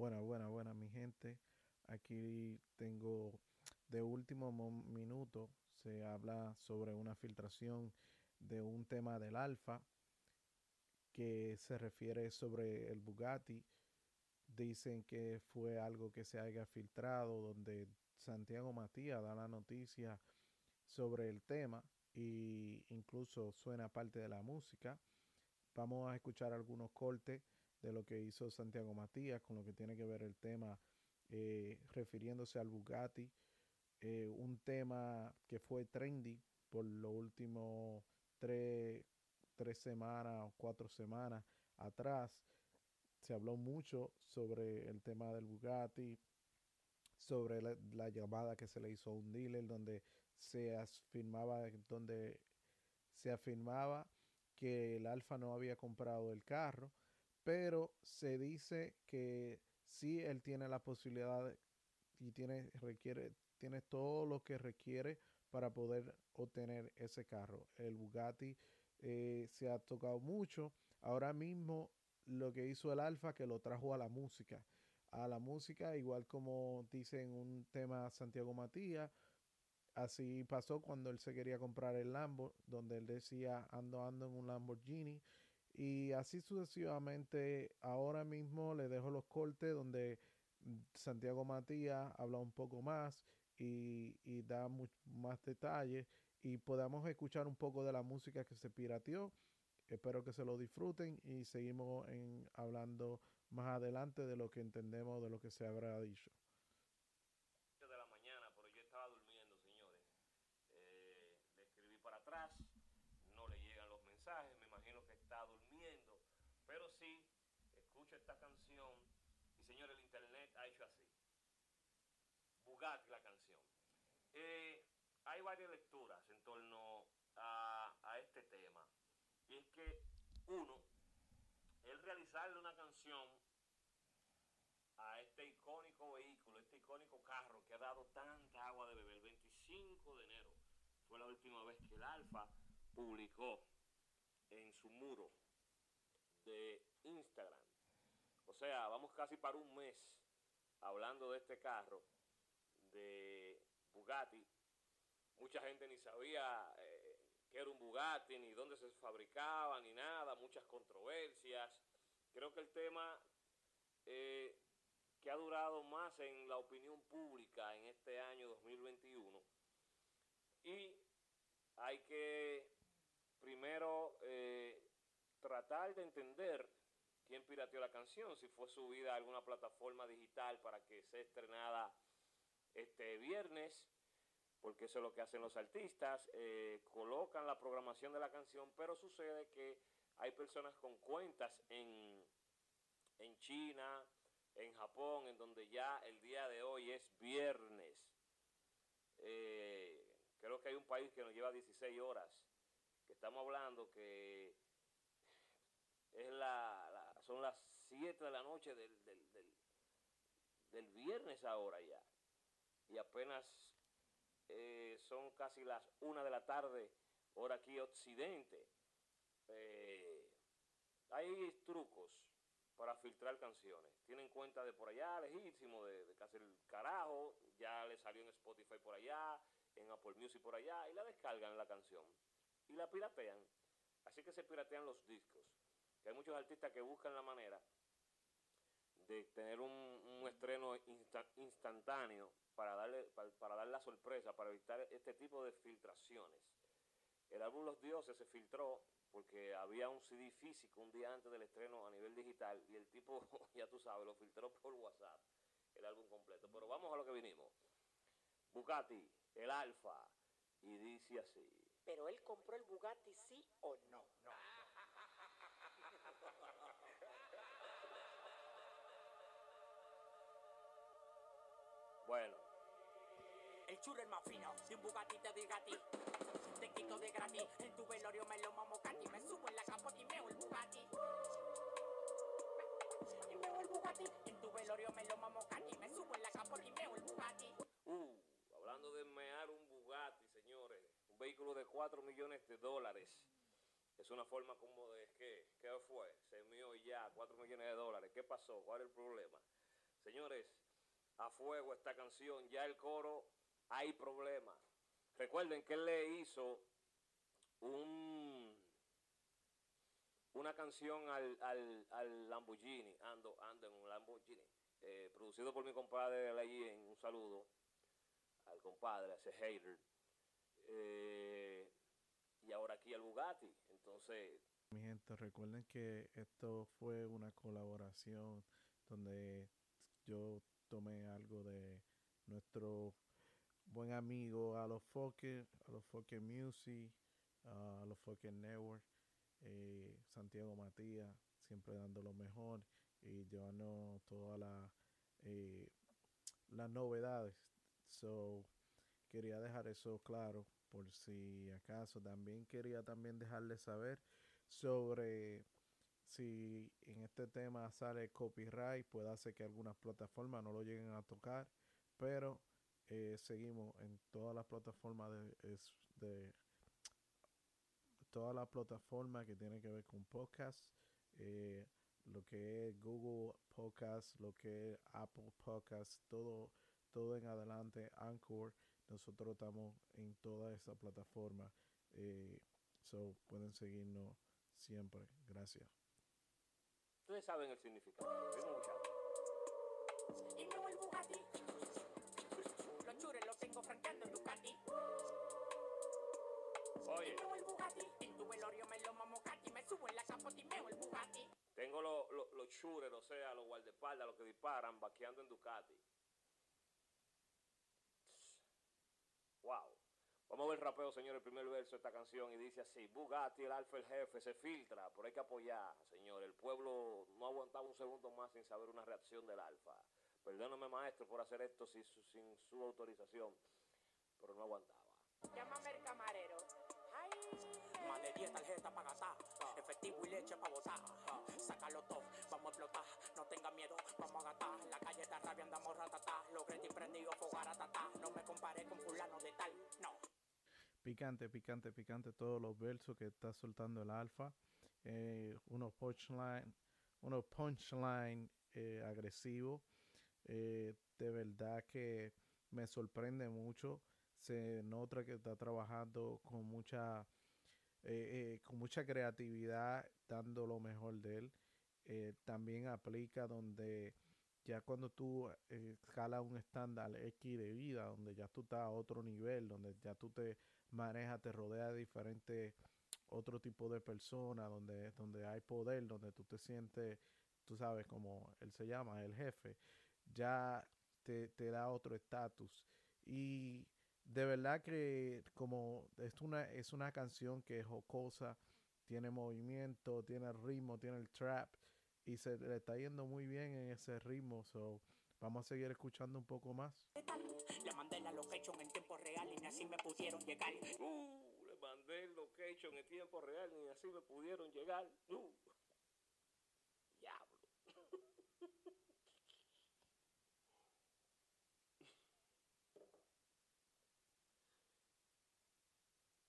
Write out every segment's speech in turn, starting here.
Buena, buena, buena, mi gente. Aquí tengo de último minuto, se habla sobre una filtración de un tema del alfa que se refiere sobre el Bugatti. Dicen que fue algo que se haya filtrado, donde Santiago Matías da la noticia sobre el tema e incluso suena parte de la música. Vamos a escuchar algunos cortes de lo que hizo Santiago Matías con lo que tiene que ver el tema eh, refiriéndose al Bugatti. Eh, un tema que fue trendy por los últimos tres, tres semanas o cuatro semanas atrás. Se habló mucho sobre el tema del Bugatti, sobre la, llamada que se le hizo a un dealer donde se afirmaba, donde se afirmaba que el Alfa no había comprado el carro, pero se dice que sí él tiene la posibilidad y tiene requiere tiene todo lo que requiere para poder obtener ese carro. El Bugatti eh, se ha tocado mucho. Ahora mismo lo que hizo el Alfa que lo trajo a la música. A la música, igual como dice en un tema Santiago Matías, así pasó cuando él se quería comprar el Lambo, donde él decía ando ando en un Lamborghini. Y así sucesivamente, ahora mismo le dejo los cortes donde Santiago Matías habla un poco más y, da más detalles y podamos escuchar un poco de la música que se pirateó. Espero que se lo disfruten y seguimos en, hablando más adelante de lo que entendemos de lo que se habrá dicho. De la mañana, pero yo estaba durmiendo, señores. Eh, le escribí para atrás, no le llegan los mensajes, me imagino que está durmiendo, pero sí, escucho esta canción y señores, el internet ha hecho así. La canción. Eh, hay varias lecturas en torno a, este tema. Y es que, uno, el realizarle una canción a este icónico vehículo, este icónico carro que ha dado tanta agua de beber, el 25 de enero fue la última vez que el Alfa publicó en su muro de Instagram. O sea, vamos casi para un mes hablando de este carro de Bugatti. Mucha gente ni sabía eh, qué era un Bugatti, ni dónde se fabricaba, ni nada, muchas controversias. Creo que el tema eh, que ha durado más en la opinión pública en este año 2021 y hay que primero eh, tratar de entender quién pirateó la canción, si fue subida a alguna plataforma digital para que sea estrenada este viernes, porque eso es lo que hacen los artistas, eh, colocan la programación de la canción, pero sucede que hay personas con cuentas en, en China, en Japón, en donde ya el día de hoy es viernes. Eh, creo que hay un país que nos lleva 16 horas, que estamos hablando que es la, son las 7 de la noche del, del, del, del viernes ahora ya y apenas eh, son casi las una de la tarde, hora aquí occidente. Eh, hay trucos para filtrar canciones. Tienen cuenta de por allá, legítimo, de, de casi el carajo, ya le salió en Spotify por allá, en Apple Music por allá, y la descargan la canción. Y la piratean. Así que se piratean los discos. Que hay muchos artistas que buscan la manera de tener un, estreno instantáneo para darle para, dar la sorpresa, para evitar este tipo de filtraciones. El álbum Los Dioses se filtró porque había un CD físico un día antes del estreno a nivel digital y el tipo, ya tú sabes, lo filtró por WhatsApp, el álbum completo. Pero vamos a lo que vinimos. Bugatti, el Alfa, y dice así. Pero él compró el Bugatti sí o no. No. Bueno, el churro es más fino, si un Bugatti te diga a ti. Te quito de gratis, en tu velorio me lo mamo cati. Me subo en la capota y meo el Bugatti. Y meo el Bugatti, en tu velorio me lo mamo cati. Me subo en la capota y meo el Bugatti. Uh, hablando de mear un Bugatti, señores. Un vehículo de 4 millones de dólares. Es una forma como de, ¿qué? ¿Qué fue? Se meó ya, 4 millones de dólares. ¿Qué pasó? ¿Cuál es el problema? Señores, a fuego esta canción, ya el coro hay problema. Recuerden que él le hizo un, una canción al, al, al Lamborghini, ando, ando en un Lamborghini, eh, producido por mi compadre allí en un saludo al compadre, a ese hater. Eh, y ahora aquí al Bugatti. Entonces, Mi gente, recuerden que esto fue una colaboración donde yo tomé algo de nuestro buen amigo a los Fokker, a los Fokker Music, a los Fokker Network, eh, Santiago Matías, siempre dando lo mejor y llevando todas la, eh, las novedades. So, quería dejar eso claro por si acaso. También quería también dejarles saber sobre si en este tema sale copyright, puede hacer que algunas plataformas no lo lleguen a tocar, pero eh, seguimos en todas las plataformas de, de todas las plataformas que tienen que ver con podcast, eh, lo que es Google Podcast, lo que es Apple Podcast, todo, todo en adelante, Anchor, nosotros estamos en toda esa plataforma, eh, so pueden seguirnos siempre, gracias. Ustedes saben el significado. Y Bugatti. Los chures los tengo franqueando en Ducati. Oye, Y me vuelvo Bugatti. En tu velorio me lo mamo Cati. Me subo en la capota y meo el Bugatti. tengo los los shooters, o sea, los guardaespaldas, los que disparan, vaqueando en Ducati. Wow. Vamos a ver el rapeo, señor, el primer verso de esta canción y dice así, Bugatti, el alfa, el jefe, se filtra, pero hay que apoyar, señor. El pueblo no aguantaba un segundo más sin saber una reacción del alfa. Perdóname, maestro, por hacer esto sin su, sin su autorización, pero no aguantaba. Llámame el camarero. Ay. Más de 10 tarjetas para gastar. Efectivo y leche para botar. Sácalo todo, vamos a explotar. No tenga miedo, vamos a gastar. La calle está rabia, andamos ratatá. Los gretis prendidos, fogaratata. No me compare con fulano de tal. No. Picante, picante, picante todos los versos que está soltando el alfa. Eh, unos punchline, unos punchline eh, agresivos. Eh, de verdad que me sorprende mucho. Se nota que está trabajando con mucha, eh, con mucha creatividad, dando lo mejor de él. También aplica donde ya cuando tú escalas un estándar X de vida, donde ya tú estás a otro nivel, donde ya tú te manejas, te rodeas de diferentes otro tipo de personas, donde, donde hay poder, donde tú te sientes, tú sabes, como él se llama, el jefe, ya te, te da otro estatus. Y de verdad que como es una, es una canción que es jocosa, tiene movimiento, tiene ritmo, tiene el trap y se le está yendo muy bien en ese ritmo. Vamos a seguir escuchando un poco más. Le mandé la location en tiempo real y ni así me pudieron llegar. Uh, le mandé el location en tiempo real y así me pudieron llegar. Uh. Diablo.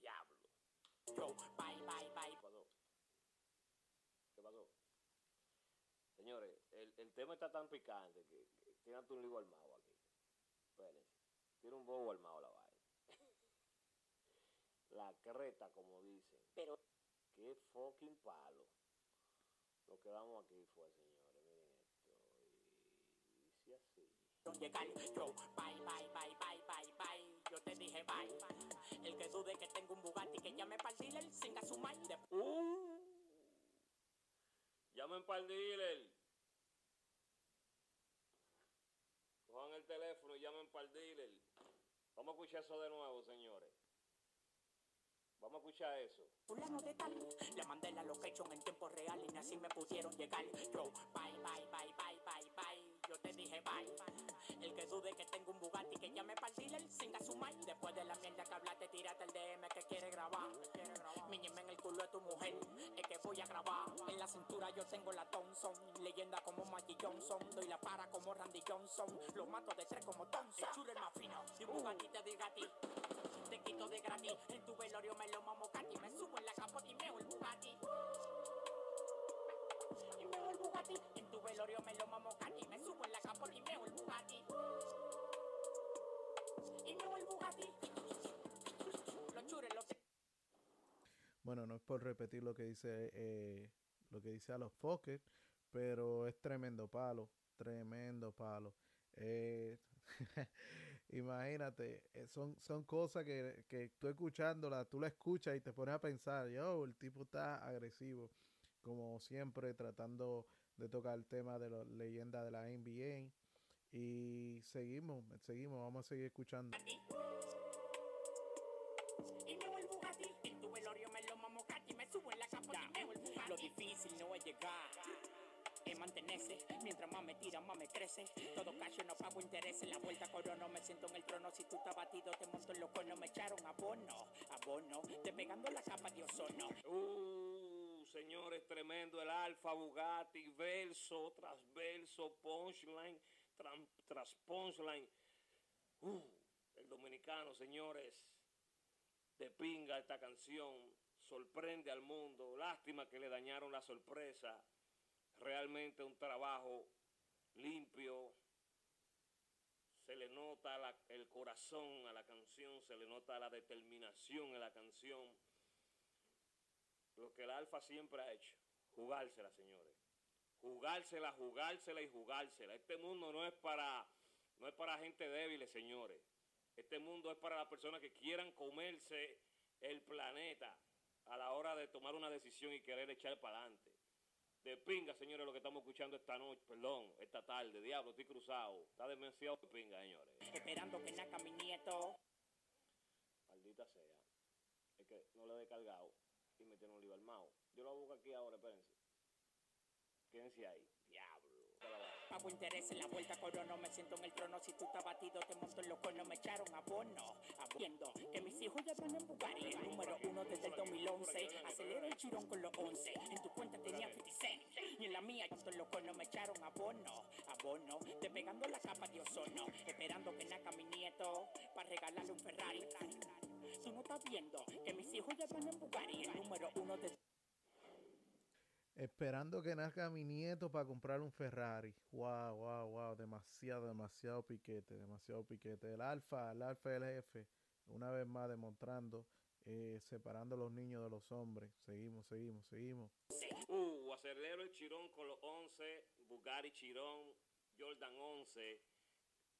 Diablo. Yo, bye, bye, bye. ¿Qué pasó? ¿Qué pasó? Señores, el, el tema está tan picante que, que tiene un lío armado aquí. Espérense. Tiene un bobo armado la vaina. la creta, como dicen. Pero Qué fucking palo. Lo que damos aquí fue, señores. Miren esto. Y dice así. llegar. Yo, bye, bye, bye, bye, bye, bye. Yo te dije bye. El que dude que tengo un Bugatti que llame para el dealer, singa su mind. De Uh. Llamen para el dealer. El teléfono y llamen para el dealer. Vamos a escuchar eso de nuevo, señores. Vamos a escuchar eso. fulano de tal. Le mandé la location en tiempo real y así me pudieron llegar. Yo, bye, bye, bye, bye, bye, bye. Yo te dije bye. El que dude que tengo un Bugatti que llame para el dealer, singa su mind. Después de la mierda que hablaste, tírate el DM que quiere grabar. Miñeme en el culo de tu mujer, voy a grabar. En la cintura yo tengo la Thompson. Leyenda como Maggie Johnson. Doy la para como Randy Johnson. Lo mato de tres como Thompson. El el más fino. Si Bugatti te diga a ti. Te quito de gratis. En tu velorio me lo mamo Katy. Me subo en la capota y meo el Bugatti. Y meo el Bugatti. En tu velorio me lo mamo Katy. Me subo en la capota y meo el Bugatti. Y meo el Bugatti. Bueno, no es por repetir lo que dice, eh, lo que dice a los Fokker, pero es tremendo palo, tremendo palo. Eh, imagínate, eh, son, son cosas que, que tú escuchándola, tú la escuchas y te pones a pensar, yo, el tipo está agresivo, como siempre, tratando de tocar el tema de la leyenda de la NBA. Y seguimos, seguimos, vamos a seguir escuchando. En la capa y me vuelvo a Lo difícil no es llegar. Es mantenerse, mientras más me tira, más me crece. Todo cacho, no pago intereses. La vuelta corono, me siento en el trono. Si tú estás batido, te monto en los conos. Me echaron abono, abono. Despegando la capa de ozono. Uh, señores, tremendo el Alfa Bugatti, verso tras verso, punchline tras punchline. Uh, el dominicano, señores, de pinga esta canción, sorprende al mundo. Lástima que le dañaron la sorpresa. Realmente un trabajo limpio. Se le nota el corazón a la canción, se le nota la determinación en la canción lo que el Alfa siempre ha hecho, jugársela, señores. Jugársela, jugársela y jugársela. Este mundo no es para no es para gente débil, señores. Este mundo es para las personas que quieran comerse el planeta a la hora de tomar una decisión y querer echar para adelante. De pinga, señores, lo que estamos escuchando esta noche, perdón, esta tarde, diablo, estoy cruzado. Está demasiado de pinga, señores. Esperando que nazca mi nieto. Maldita sea. Es que no le he descargado y me tiene un lío armado. Yo lo busco aquí ahora, espérense. Quédense ahí. Diablo. Pago interés en la vuelta corono, me siento en el trono. Si tú estás batido, te monto en los conos. Me echaron abono. Viendo que mis hijos ya van en Bugatti. El número uno desde el 2011. Acelero el chirón con los 11. En tu cuenta tenía 50 cent. Y en la mía, yo estoy loco, no me echaron. Despegando la capa de. Esperando que nazca mi nieto. Para regalarle un Ferrari. No viendo que mis hijos ya van en Bugatti. El número uno desde Esperando que nazca mi nieto para comprar un Ferrari. Wow, wow, wow. Demasiado, demasiado piquete, demasiado piquete. El Alfa, el Alfa jefe, una vez más demostrando, eh, separando los niños de los hombres. Seguimos, seguimos, seguimos. Uh, acelero el chirón con los 11. Bugatti Chirón. Jordan 11.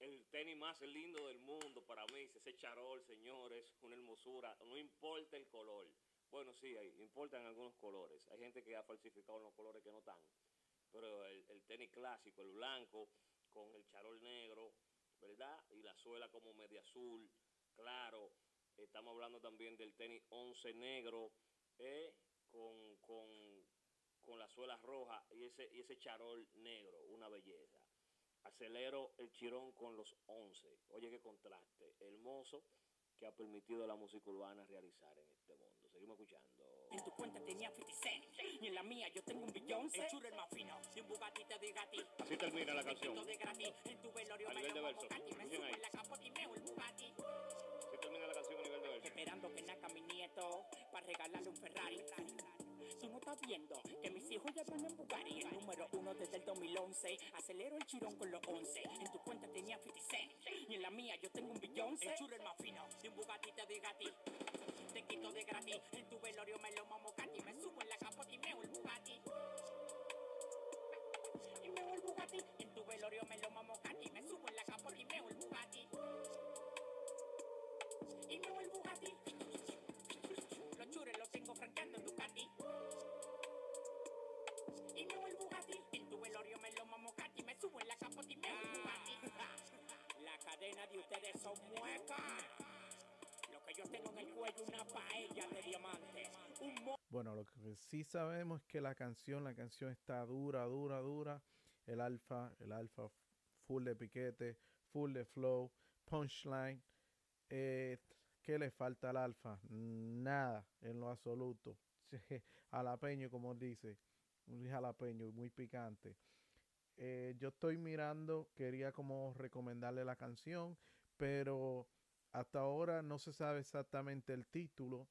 El tenis más lindo del mundo para mí. Ese charol, señores. Una hermosura. No importa el color. Bueno, sí, hay, importan algunos colores. Hay gente que ha falsificado los colores que no están. Pero el tenis clásico, el blanco, con el charol negro, ¿verdad? Y la suela como media azul, claro. Estamos hablando también del tenis 11 negro, eh, con, con, con la suela roja y ese, y ese charol negro, una belleza. Acelero el chirón con los 11. Oye, qué contraste. Hermoso que ha permitido a la música urbana realizar en este mundo. Seguimos escuchando. En tu cuenta tenía 50 cent. Y en la mía yo tengo un billón. El churro es más fino. De un Bugatti te doy gratis. Así termina la canción. De gratis. En tu velorio A me nivel de verso. Bugatti. Me Bien subo ahí. en la capota y meo el Bugatti. Esperando que nazca mi nieto. Para regalarle un Ferrari. Tú no estás viendo que mis hijos ya van en Bugatti. El número uno desde el 2011. Acelero el chirón con los 11. En tu cuenta tenía 50 cent. Y en la mía yo tengo un billón. El churro es más fino. De un Bugatti te doy gratis. Te quito de gratis. En tu velorio me lo mamo cati. Me subo en la capota y meo el Bugatti. Y meo el Bugatti. En tu velorio me lo mamo cati. Me subo en la capota y meo el Bugatti. Y meo el Bugatti. Los chures los tengo franqueando en Ducati. Y meo el Bugatti. En tu velorio me lo mamo cati. Me subo en la capota y meo el Bugatti. La cadena de ustedes son muecas. Lo que yo tengo en el cuello una paella de diamantes. Un Bueno, lo que sí sabemos es que la canción, la canción está dura, dura, dura. El alfa, el alfa full de piquete, full de flow, punchline. Eh, ¿Qué le falta al alfa? Nada, en lo absoluto. Jalapeño, como dice. Un jalapeño muy picante. Eh, yo estoy mirando, quería como recomendarle la canción, pero hasta ahora no se sabe exactamente el título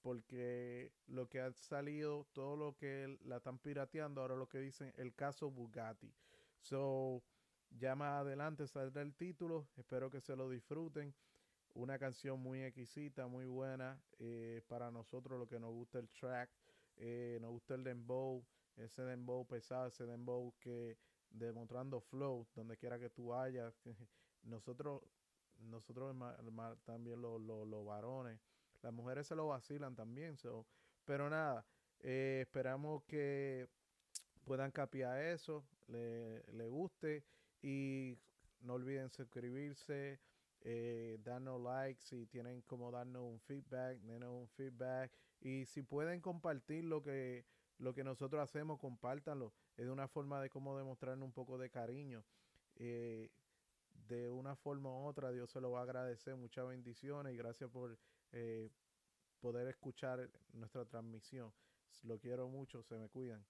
porque lo que ha salido, todo lo que la están pirateando, ahora lo que dicen el caso Bugatti. So, ya más adelante saldrá el título, espero que se lo disfruten. Una canción muy exquisita, muy buena eh, para nosotros, lo que nos gusta el track, eh, nos gusta el dembow, ese dembow pesado, ese dembow que demostrando flow, donde quiera que tú vayas. nosotros, nosotros también los, los, varones, las mujeres se lo vacilan también, pero nada, eh, esperamos que puedan capiar eso, le, le guste y no olviden suscribirse, eh, darnos likes, si tienen como darnos un feedback, denos un feedback. Y si pueden compartir lo que, lo que nosotros hacemos, compártanlo. Es una forma de cómo demostrarnos un poco de cariño. Eh, de una forma u otra, Dios se lo va a agradecer. Muchas bendiciones y gracias por eh, poder escuchar nuestra transmisión. Lo quiero mucho, se me cuidan.